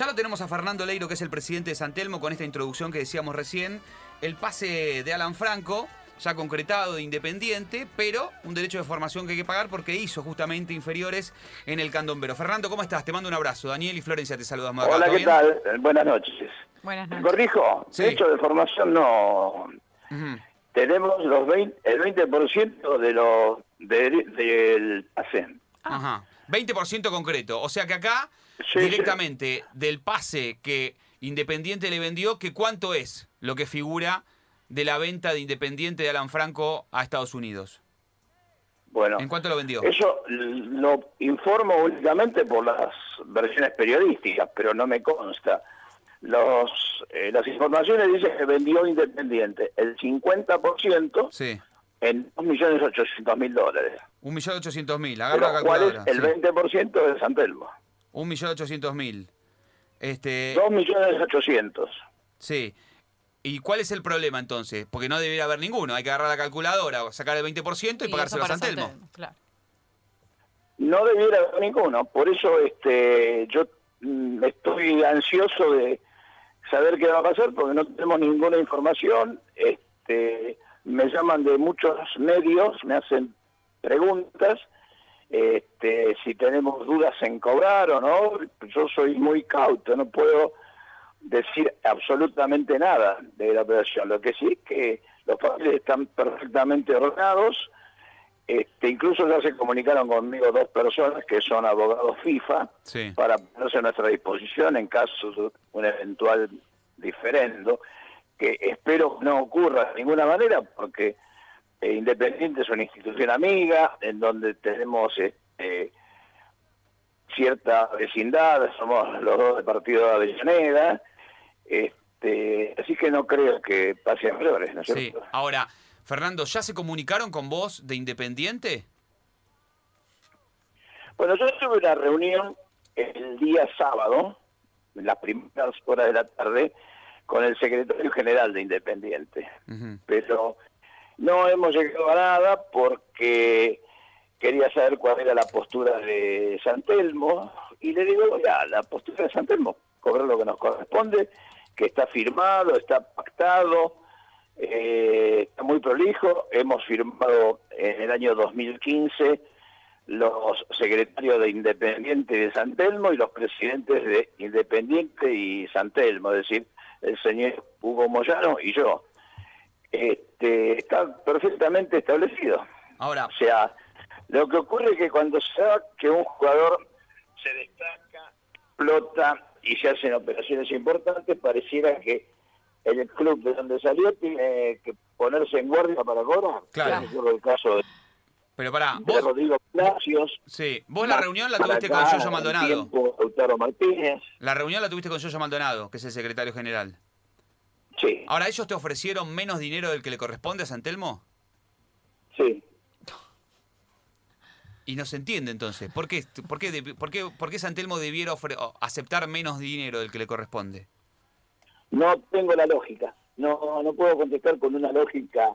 Ya lo tenemos a Fernando Leiro, que es el presidente de San Telmo, con esta introducción que decíamos recién. El pase de Alan Franco, ya concretado de Independiente, pero un derecho de formación que hay que pagar porque hizo justamente inferiores en el candombero. Fernando, ¿cómo estás? Te mando un abrazo. Daniel y Florencia te saludamos acá. Hola, ¿Todo ¿qué bien? tal? Eh, Buenas noches. Buenas noches. Corrijo, Sí. derecho de formación no. Tenemos los 20, el 20% de lo, de- del pase. Ajá. 20% concreto. O sea que acá, Sí, directamente del pase que Independiente le vendió, que cuánto es lo que figura de la venta de Independiente de Alan Franco a Estados Unidos. Bueno, ¿En cuánto lo vendió? eso lo informo únicamente por las versiones periodísticas, pero no me consta. Los, eh, las informaciones dicen que vendió Independiente el 50% Sí. en 2.800.000 dólares. 1.800.000. De Agarra la cuales calculadora. el sí. 20% de San Telmo. 1.800.000. Este, 2.800.000. sí. ¿Y cuál es el problema entonces? Porque no debería haber ninguno. Hay que agarrar la calculadora, sacar el 20% y, Y pagárselo a San Telmo. Claro. No debiera haber ninguno. Por eso este, yo mm, estoy ansioso de saber qué va a pasar porque no tenemos ninguna información. Este, me llaman de muchos medios, me hacen preguntas. Este, si tenemos dudas en cobrar o no, yo soy muy cauto, no puedo decir absolutamente nada de la operación. Lo que sí es que los papeles están perfectamente ordenados, este, incluso ya se comunicaron conmigo dos personas que son abogados FIFA Sí. para ponerse a nuestra disposición en caso de un eventual diferendo, que espero no ocurra de ninguna manera porque eh, Independiente es una institución amiga en donde tenemos este, cierta vecindad, somos los dos del partido de Avellaneda, este, así que no creo que pase a mayores, ¿no es Sí. cierto? Ahora, Fernando, ¿ya se comunicaron con vos de Independiente? Bueno, yo tuve una reunión el día sábado, en las primeras horas de la tarde, con el secretario general de Independiente. Pero no hemos llegado a nada porque quería saber cuál era la postura de San Telmo y le digo, ya, la postura de San Telmo, cobrar lo que nos corresponde, que está firmado, está pactado, eh, está muy prolijo, hemos firmado en el año 2015 los secretarios de Independiente y de San Telmo y los presidentes de Independiente y San Telmo, es decir, el señor Hugo Moyano y yo. Este, está perfectamente establecido. Ahora, O sea, lo que ocurre es que cuando se da que un jugador se destaca, explota y se hacen operaciones importantes, pareciera que el club de donde salió tiene que ponerse en guardia para cobrar. Claro. El caso de, pero pará, de vos, Rodrigo Palacios. sí, vos la reunión la Para tuviste con Yoyo Maldonado. tiempo, Lautaro Martínez. La reunión la tuviste con Yoyo Maldonado, que es el secretario general. Sí, Ahora, ¿ellos te ofrecieron menos dinero del que le corresponde a San Telmo? sí. Y no se entiende entonces. ¿Por qué, por qué, por qué, por qué San Telmo debiera ofre- aceptar menos dinero del que le corresponde? No tengo la lógica. No, no puedo contestar con una lógica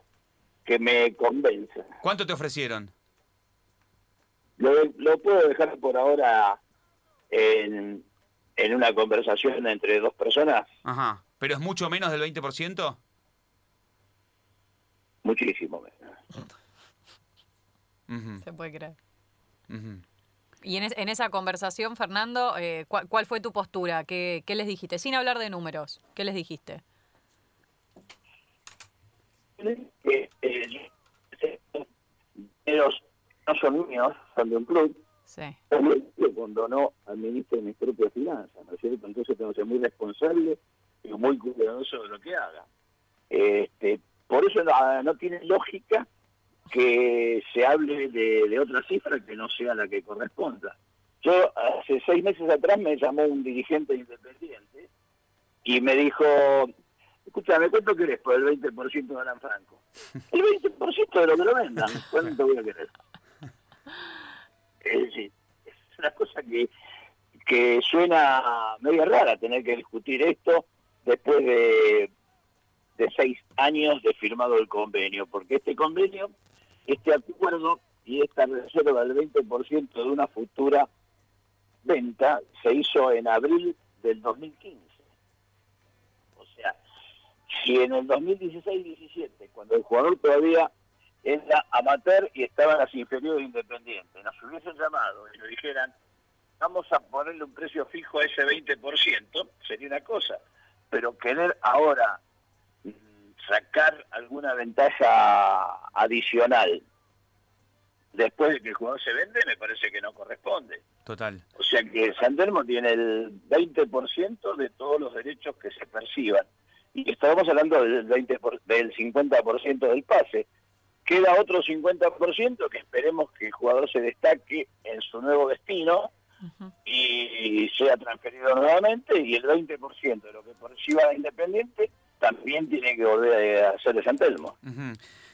que me convenza. ¿Cuánto te ofrecieron? Lo, lo puedo dejar por ahora en, en una conversación entre dos personas, Ajá. ¿Pero es mucho menos del 20%? muchísimo menos. Se puede creer. ujú. Y en, es- en esa conversación, Fernando, eh, ¿cuál, cuál fue tu postura? ¿Qué, ¿Qué les dijiste? Sin hablar de números, ¿qué les dijiste? Eh, no son míos, son de un club. Sí. Cuando no administro mis propias finanzas, ¿no es cierto? Entonces tengo que ser muy responsable y muy cuidadoso de lo que haga. Este, por eso no, no tiene lógica que se hable de, de otra cifra que no sea la que corresponda. Yo hace seis meses atrás me llamó un dirigente independiente y me dijo, escúchame, ¿cuánto querés por el 20% de Alan Franco? El 20% de lo que lo vendan, ¿cuánto voy a querer? Es decir, es una cosa que, que suena medio rara tener que discutir esto después de, de seis años de firmado el convenio, porque este convenio, este acuerdo y esta reserva del 20% de una futura venta se hizo en abril del 2015. O sea, si en el 2016-17, cuando el jugador todavía era amateur y estaba en las inferiores independientes, nos hubiesen llamado y nos dijeran, vamos a ponerle un precio fijo a ese 20%, sería una cosa. Pero querer ahora mm, sacar alguna ventaja adicional después de que el jugador se vende, me parece que no corresponde. Total. O sea que Santelmo tiene el 20% de todos los derechos que se perciban. Y estábamos hablando del, 20 del 50% del pase. Queda otro 50% que esperemos que el jugador se destaque en su nuevo destino y sea transferido nuevamente y el 20% de lo que perciba Independiente también tiene que volver a ser de San Telmo.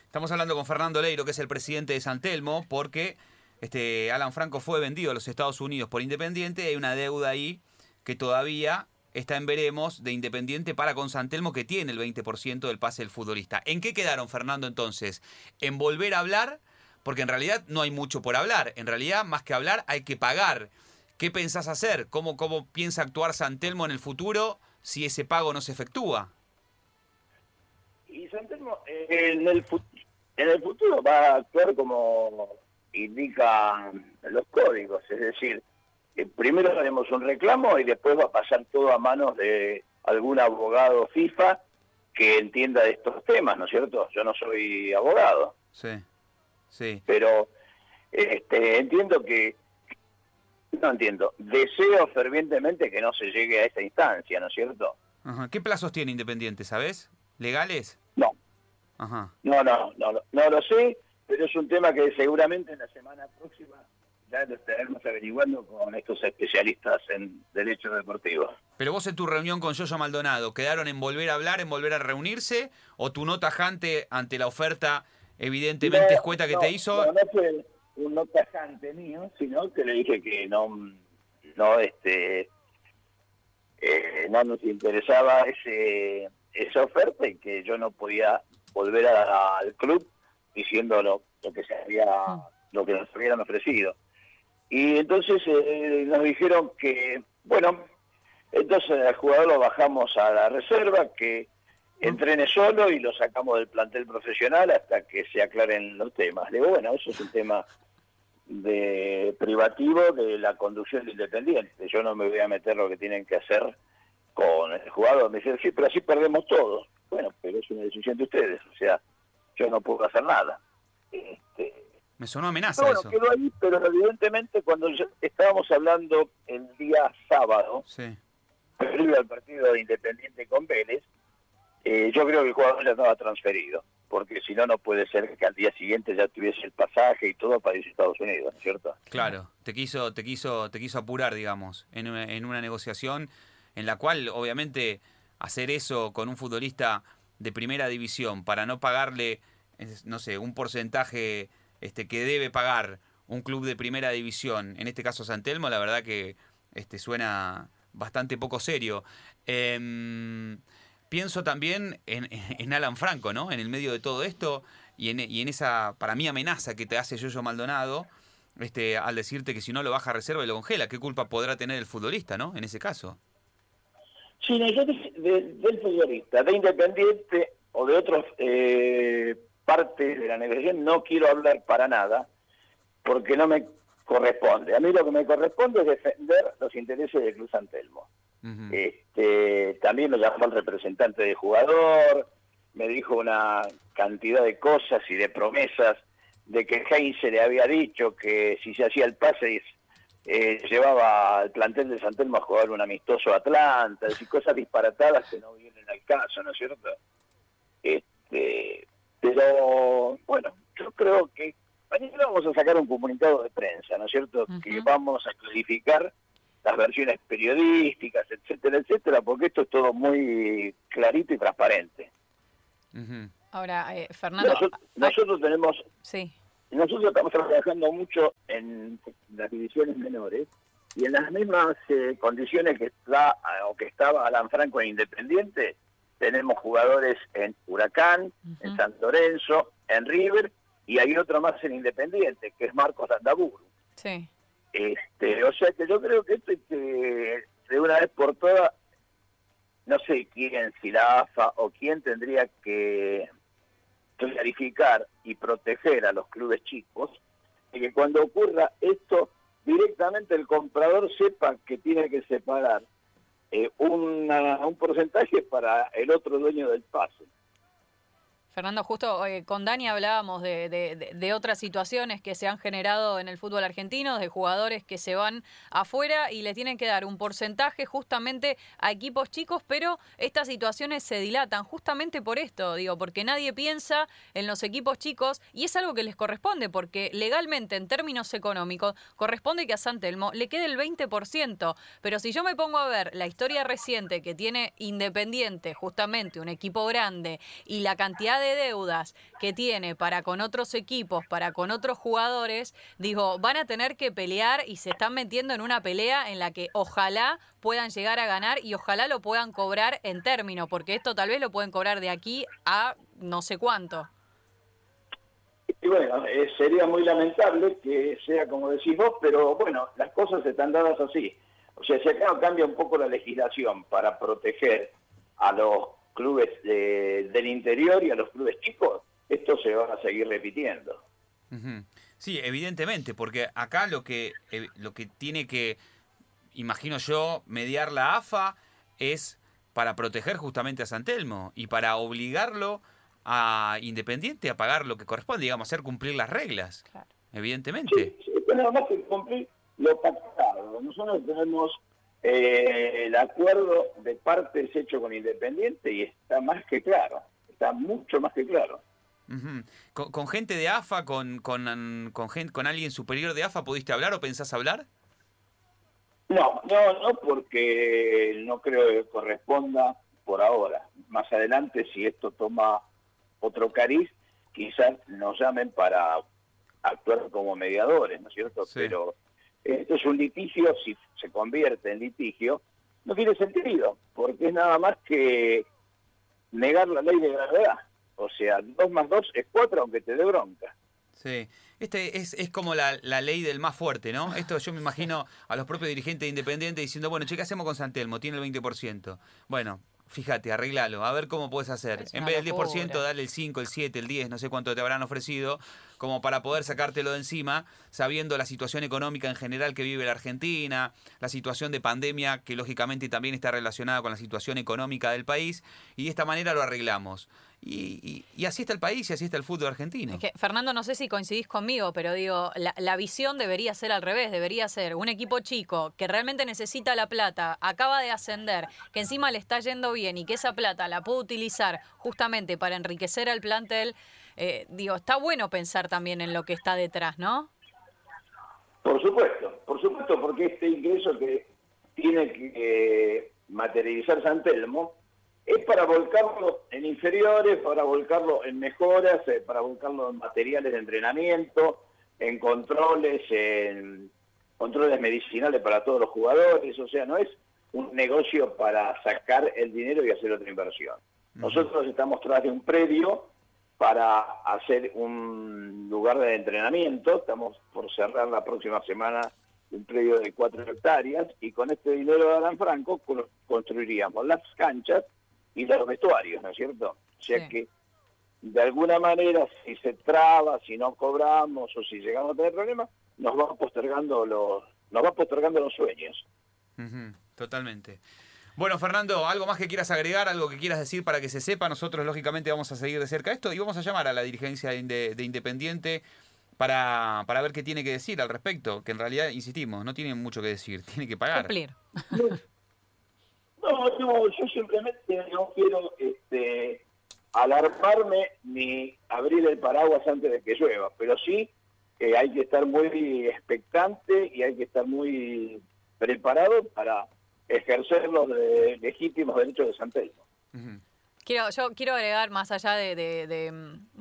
Estamos hablando con Fernando Leiro, que es el presidente de San Telmo, porque este Alan Franco fue vendido a los Estados Unidos por Independiente y hay una deuda ahí que todavía está en veremos de Independiente para con San Telmo que tiene el 20% del pase del futbolista. ¿En qué quedaron, Fernando, entonces? ¿En volver a hablar? Porque en realidad no hay mucho por hablar. En realidad, más que hablar, hay que pagar. ¿Qué pensás hacer? ¿Cómo, cómo piensa actuar Santelmo en el futuro si ese pago no se efectúa? Y Santelmo en, el, en el futuro va a actuar como indican los códigos, es decir, eh, primero haremos un reclamo y después va a pasar todo a manos de algún abogado FIFA que entienda de estos temas, ¿no es cierto? Yo no soy abogado. Sí, sí. Pero este, entiendo que no entiendo. Deseo fervientemente que no se llegue a esta instancia, ¿no es cierto? ¿Qué plazos tiene Independiente, sabes? ¿Legales? No. Ajá. No, no, no, no lo sé, pero es un tema que seguramente en la semana próxima ya lo estaremos averiguando con estos especialistas en derecho deportivo. Pero vos en tu reunión con Yoyo Maldonado, ¿quedaron en volver a hablar, en volver a reunirse? ¿O tu nota tajante ante la oferta evidentemente escueta que te hizo? No, no fue, un no tajante mío, sino que le dije que no, no, este, eh, no nos interesaba ese, esa oferta y que yo no podía volver al club diciendo lo, que se había, lo que nos habían ofrecido. Y entonces eh, nos dijeron que, bueno, entonces al jugador lo bajamos a la reserva, que entrene solo y lo sacamos del plantel profesional hasta que se aclaren los temas. Le digo, bueno, eso es un tema de privativo de la conducción Independiente. Yo no me voy a meter lo que tienen que hacer con el jugador. Me dicen, sí, pero así perdemos todos. Bueno, pero es una decisión de ustedes. O sea, yo no puedo hacer nada. Este, me sonó amenaza bueno, quedó ahí, pero evidentemente cuando estábamos hablando el día sábado, sí. previo al partido de Independiente con Vélez, eh, yo creo que el jugador ya estaba transferido porque si no, no puede ser que al día siguiente ya tuviese el pasaje y todo para irse a Estados Unidos, ¿no es cierto? Claro, te quiso, te quiso, te quiso apurar, digamos, en una, en una negociación en la cual, obviamente, hacer eso con un futbolista de primera división para no pagarle, no sé, un porcentaje este, que debe pagar un club de primera división, en este caso Santelmo, la verdad que este, suena bastante poco serio. Eh, pienso también en, Alan Franco, ¿no? En el medio de todo esto y en, esa, para mí, amenaza que te hace Yoyo Maldonado este, al decirte que si no lo baja a reserva y lo congela. ¿Qué culpa podrá tener el futbolista, ¿no? En ese caso. Sí, yo del futbolista, de Independiente o de otras eh, partes de la negociación no quiero hablar para nada porque no me corresponde. A mí lo que me corresponde es defender los intereses del Este, también me llamó el representante de jugador, me dijo una cantidad de cosas y de promesas de que Heinze le había dicho que si se hacía el pase eh, llevaba al plantel de San Telmo a jugar un amistoso Atlanta, y cosas disparatadas que no vienen al caso, ¿no es cierto? Este, pero bueno, yo creo que mañana vamos a sacar un comunicado de prensa, ¿no es cierto? Que vamos a clarificar las versiones periodísticas, etcétera, etcétera, porque esto es todo muy clarito y transparente. Ahora, eh, Fernando... Nosotros, tenemos... Sí. Nosotros estamos trabajando mucho en las divisiones menores y en las mismas eh, condiciones que está o que estaba Alan Franco en Independiente, tenemos jugadores en Huracán, en San Lorenzo, en River y hay otro más en Independiente, que es Marcos Andaburu. Sí. Este, o sea que yo creo que esto que de una vez por todas, no sé quién, si la AFA o quién tendría que clarificar y proteger a los clubes chicos, y que cuando ocurra esto, directamente el comprador sepa que tiene que separar eh, un porcentaje para el otro dueño del pase. Fernando, justo eh, con Dani hablábamos de, otras situaciones que se han generado en el fútbol argentino, de jugadores que se van afuera y le tienen que dar un porcentaje justamente a equipos chicos, pero estas situaciones se dilatan justamente por esto, digo, porque nadie piensa en los equipos chicos y es algo que les corresponde, porque legalmente en términos económicos corresponde que a San Telmo le quede el 20%, pero si yo me pongo a ver la historia reciente que tiene Independiente, justamente un equipo grande, y la cantidad de deudas que tiene para con otros equipos, para con otros jugadores, digo, van a tener que pelear y se están metiendo en una pelea en la que ojalá puedan llegar a ganar y ojalá lo puedan cobrar en término, porque esto tal vez lo pueden cobrar de aquí a no sé cuánto. Y bueno, eh, sería muy lamentable que sea como decís vos, pero bueno, las cosas están dadas así. O sea, si acá cambia un poco la legislación para proteger a los clubes del interior y a los clubes chicos, esto se va a seguir repitiendo. Sí, evidentemente, porque acá lo que, eh, lo que tiene que, imagino yo, mediar la AFA es para proteger justamente a San Telmo y para obligarlo a Independiente a pagar lo que corresponde, digamos, hacer cumplir las reglas. Evidentemente. Sí, sí, nada más que cumplir lo pactado. Nosotros tenemos eh, el acuerdo de partes hecho con Independiente y está más que claro, está mucho más que claro. ¿Con, gente de AFA, con, con, con, con alguien superior de AFA, pudiste hablar o pensás hablar? No, no, no, porque no creo que corresponda por ahora. Más adelante, si esto toma otro cariz, quizás nos llamen para actuar como mediadores, ¿no es cierto? Pero esto es un litigio, si se convierte en litigio, no tiene sentido, porque es nada más que negar la ley de gravedad. O sea, dos más dos es cuatro, aunque te dé bronca. Sí, este es, es como la, la, ley del más fuerte, ¿no? Esto yo me imagino a los propios dirigentes independientes diciendo, bueno, che, ¿qué hacemos con Santelmo? Tiene el 20%. Bueno, fíjate, arreglalo, a ver cómo puedes hacer. En vez del 10%, dale el 5, el 7, el 10, no sé cuánto te habrán ofrecido, como para poder sacártelo de encima, sabiendo la situación económica en general que vive la Argentina, la situación de pandemia que lógicamente también está relacionada con la situación económica del país, y de esta manera lo arreglamos. Y, así está el país y así está el fútbol argentino. Fernando, no sé si coincidís conmigo, pero digo, la, la, visión debería ser al revés, debería ser un equipo chico que realmente necesita la plata, acaba de ascender, que encima le está yendo bien y que esa plata la puede utilizar justamente para enriquecer al plantel. Eh, digo, está bueno pensar también en lo que está detrás, ¿no? Por supuesto, por supuesto, porque este ingreso que tiene que eh, materializar San Telmo es para volcarlo en inferiores, para volcarlo en mejoras, eh, para volcarlo en materiales de entrenamiento, en controles, en controles medicinales para todos los jugadores, o sea, no es un negocio para sacar el dinero y hacer otra inversión. Nosotros estamos tras de un predio para hacer un lugar de entrenamiento, estamos por cerrar la próxima semana un predio de cuatro hectáreas y con este dinero de Alan Franco construiríamos las canchas y los vestuarios, ¿no es cierto? O sea que de alguna manera si se traba, si no cobramos o si llegamos a tener problemas, nos va postergando los, nos va postergando los sueños. totalmente. Bueno, Fernando, ¿algo más que quieras agregar? ¿Algo que quieras decir para que se sepa? Nosotros, lógicamente, vamos a seguir de cerca esto y vamos a llamar a la dirigencia de, Independiente para, para, ver qué tiene que decir al respecto, que en realidad, insistimos, no tiene mucho que decir, tiene que pagar. Cumplir. No, yo simplemente no quiero este, alarmarme ni abrir el paraguas antes de que llueva, pero sí que hay que estar muy expectante y hay que estar muy preparado para ejercer los legítimos derechos de San Telmo. Quiero, yo quiero agregar, más allá de, de,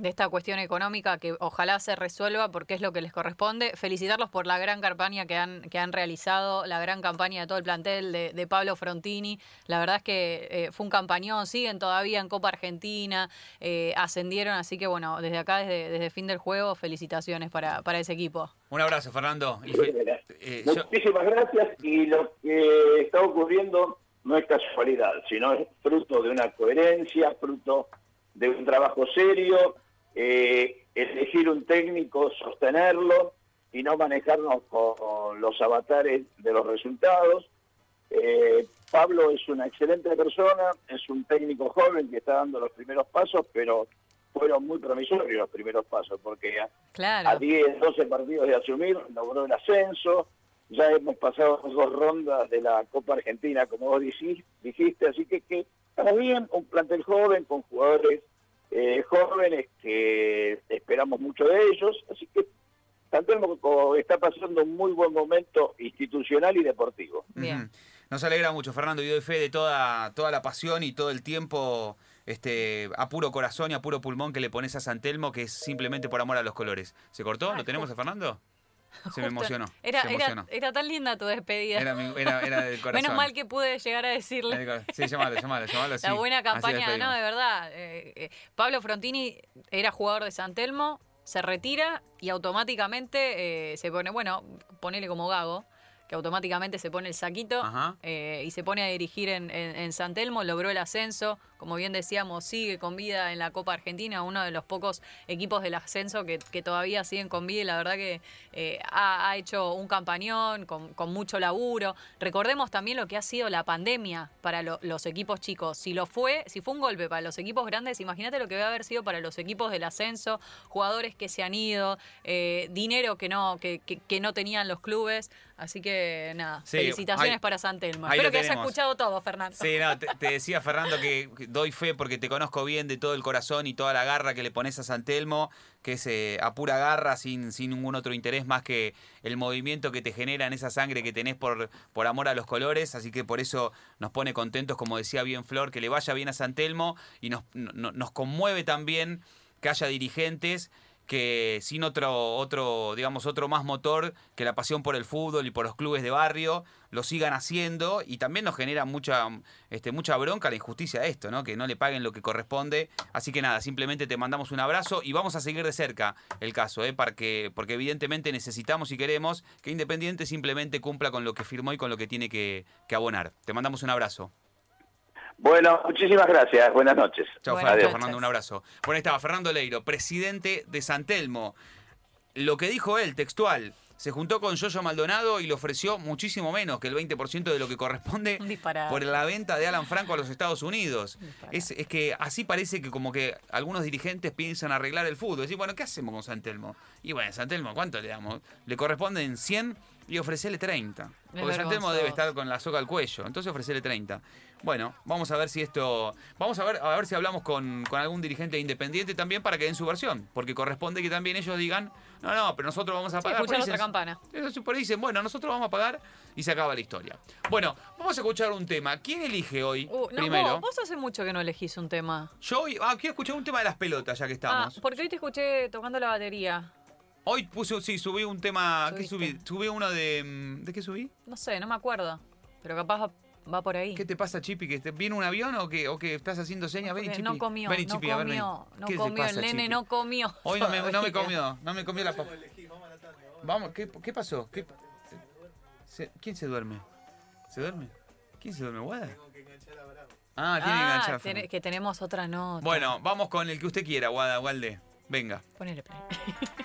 esta cuestión económica, que ojalá se resuelva porque es lo que les corresponde, felicitarlos por la gran campaña que han, que han realizado, la gran campaña de todo el plantel de, Pablo Frontini. La verdad es que eh, fue un campañón, siguen todavía en Copa Argentina, eh, ascendieron, así que bueno, desde acá, desde, desde fin del juego, felicitaciones para, para ese equipo. Un abrazo, Fernando. Eh, yo- Muchísimas gracias y lo que está ocurriendo no es casualidad, sino es fruto de una coherencia, fruto de un trabajo serio, eh, elegir un técnico, sostenerlo y no manejarnos con los avatares de los resultados. Eh, Pablo es una excelente persona, es un técnico joven que está dando los primeros pasos, pero fueron muy promisorios los primeros pasos, porque a, a Claro. 10, 12 partidos de asumir, logró el ascenso, ya hemos pasado dos rondas de la Copa Argentina, como vos dijiste, así que, que estamos bien, un plantel joven, con jugadores eh, jóvenes que esperamos mucho de ellos, así que San Telmo está pasando un muy buen momento institucional y deportivo. Bien. Nos alegra mucho, Fernando, y doy fe de toda, toda la pasión y todo el tiempo este, a puro corazón y a puro pulmón que le pones a San Telmo, que es simplemente por amor a los colores. ¿Se cortó? ¿Lo tenemos a Fernando? Se me emocionó. Era, se era, emocionó. era tan linda tu despedida. Era, mi- era- era del corazón. Menos mal que pude llegar a decirle. Sí, llamalo, llamalo, llamalo. La buena campaña, no, de verdad. eh, eh, Pablo Frontini era jugador de San Telmo, se retira y automáticamente eh, se pone, bueno, ponele como Gago, que automáticamente se pone el saquito eh, y se pone a dirigir en, en- en San Telmo, logró el ascenso, como bien decíamos, sigue con vida en la Copa Argentina, uno de los pocos equipos del ascenso que, que todavía siguen con vida y la verdad que eh, ha, ha hecho un campañón con, con mucho laburo. Recordemos también lo que ha sido la pandemia para lo- los equipos chicos. Si lo fue, si fue un golpe para los equipos grandes, imagínate lo que debe haber sido para los equipos del ascenso, jugadores que se han ido, eh, dinero que no, que, que- que no tenían los clubes. Así que nada, Sí, felicitaciones ahí- para San Telmo. ahí Espero que haya tenemos. escuchado todo, Fernando. Sí, no, te, te decía Fernando que doy fe porque te conozco bien de todo el corazón y toda la garra que le pones a San Telmo, que es eh, a pura garra, sin, sin ningún otro interés más que el movimiento que te genera en esa sangre que tenés por, por amor a los colores. Así que por eso nos pone contentos, como decía bien Flor, que le vaya bien a San Telmo y nos, no- nos conmueve también que haya dirigentes que sin otro, otro, digamos, otro más motor que la pasión por el fútbol y por los clubes de barrio, lo sigan haciendo y también nos genera mucha, este, mucha bronca la injusticia de esto, ¿no? Que no le paguen lo que corresponde. Así que nada, simplemente te mandamos un abrazo y vamos a seguir de cerca el caso, ¿eh? Para que- porque evidentemente necesitamos y queremos que Independiente simplemente cumpla con lo que firmó y con lo que tiene que, que abonar. Te mandamos un abrazo. Bueno, muchísimas gracias, buenas noches. Chao, Buenas Fernando, noches. Fernando, un abrazo. Ahí estaba Fernando Leiro, presidente de San Telmo. Lo que dijo él, textual, se juntó con Yoyo Maldonado y le ofreció muchísimo menos que el 20% de lo que corresponde por la venta de Alan Franco a los Estados Unidos. Es, es que así parece que como que algunos dirigentes piensan arreglar el fútbol. Decir, bueno, ¿qué hacemos con San Telmo? Y bueno, San Telmo, ¿cuánto le damos? Le corresponden 100 y ofrecerle 30. Porque San Telmo debe estar con la soga al cuello. Entonces ofrecerle 30. Bueno, vamos a ver si esto. Vamos a ver, a ver si hablamos con, con algún dirigente independiente también para que den su versión. Porque corresponde que también ellos digan, no, no, pero nosotros vamos a Sí, pagar. escuchar otra dicen- campana. sí, por ahí dicen, bueno, nosotros vamos a pagar y se acaba la historia. Bueno, vamos a escuchar un tema. ¿Quién elige hoy Uh, no, primero? vos, vos hace mucho que no elegís un tema. Yo hoy, ah, quiero escuchar un tema de las pelotas, ya que estamos. Ah, porque hoy te escuché tocando la batería. Hoy puse, sí, subí un tema. ¿Qué subí? Subí uno de. mm, ¿De qué subí? No sé, no me acuerdo. Pero capaz va, va por ahí. ¿Qué te pasa, Chipi? ¿Que te- viene un avión o que, o que estás haciendo señas? Chipi. no comió, Vení, no Chipi, a ver, vení. comió, no ¿Qué te comió, pasa, el nene Chipi? no comió. Hoy no me, no me todavía. comió, no me comió la papa. Vamos, ¿qué, qué pasó? ¿Qué- se- ¿Quién se duerme? ¿Se duerme? ¿Quién se duerme, Guada? Ah, tiene que Ah, enganchar. ten- que tenemos otra nota. Bueno, vamos con el que usted quiera, Guada, Walde. Venga. Ponele play.